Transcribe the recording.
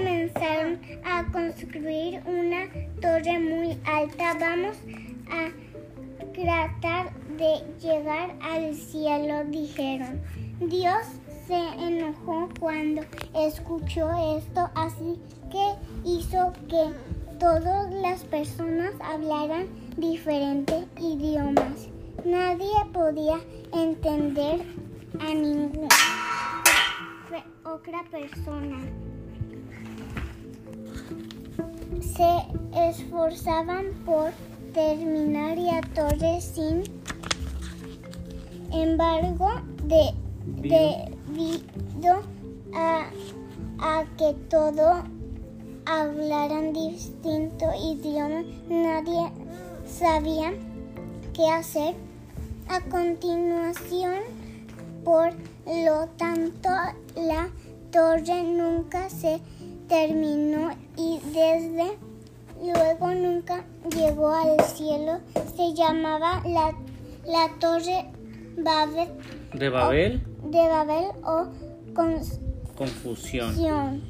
comenzaron a construir una torre muy alta. Vamos a tratar de llegar al cielo, dijeron. Dios se enojó cuando escuchó esto, así que hizo que todas las personas hablaran diferentes idiomas. Nadie podía entender a ninguna otra persona. Se esforzaban por terminar la torre sin embargo, de, debido a, a que todo hablaran distinto idioma, nadie sabía qué hacer. A continuación, por lo tanto, la torre nunca se terminó y desde luego nunca llegó al cielo. Se llamaba la, la torre Babel. ¿De Babel? O, de Babel o confusión.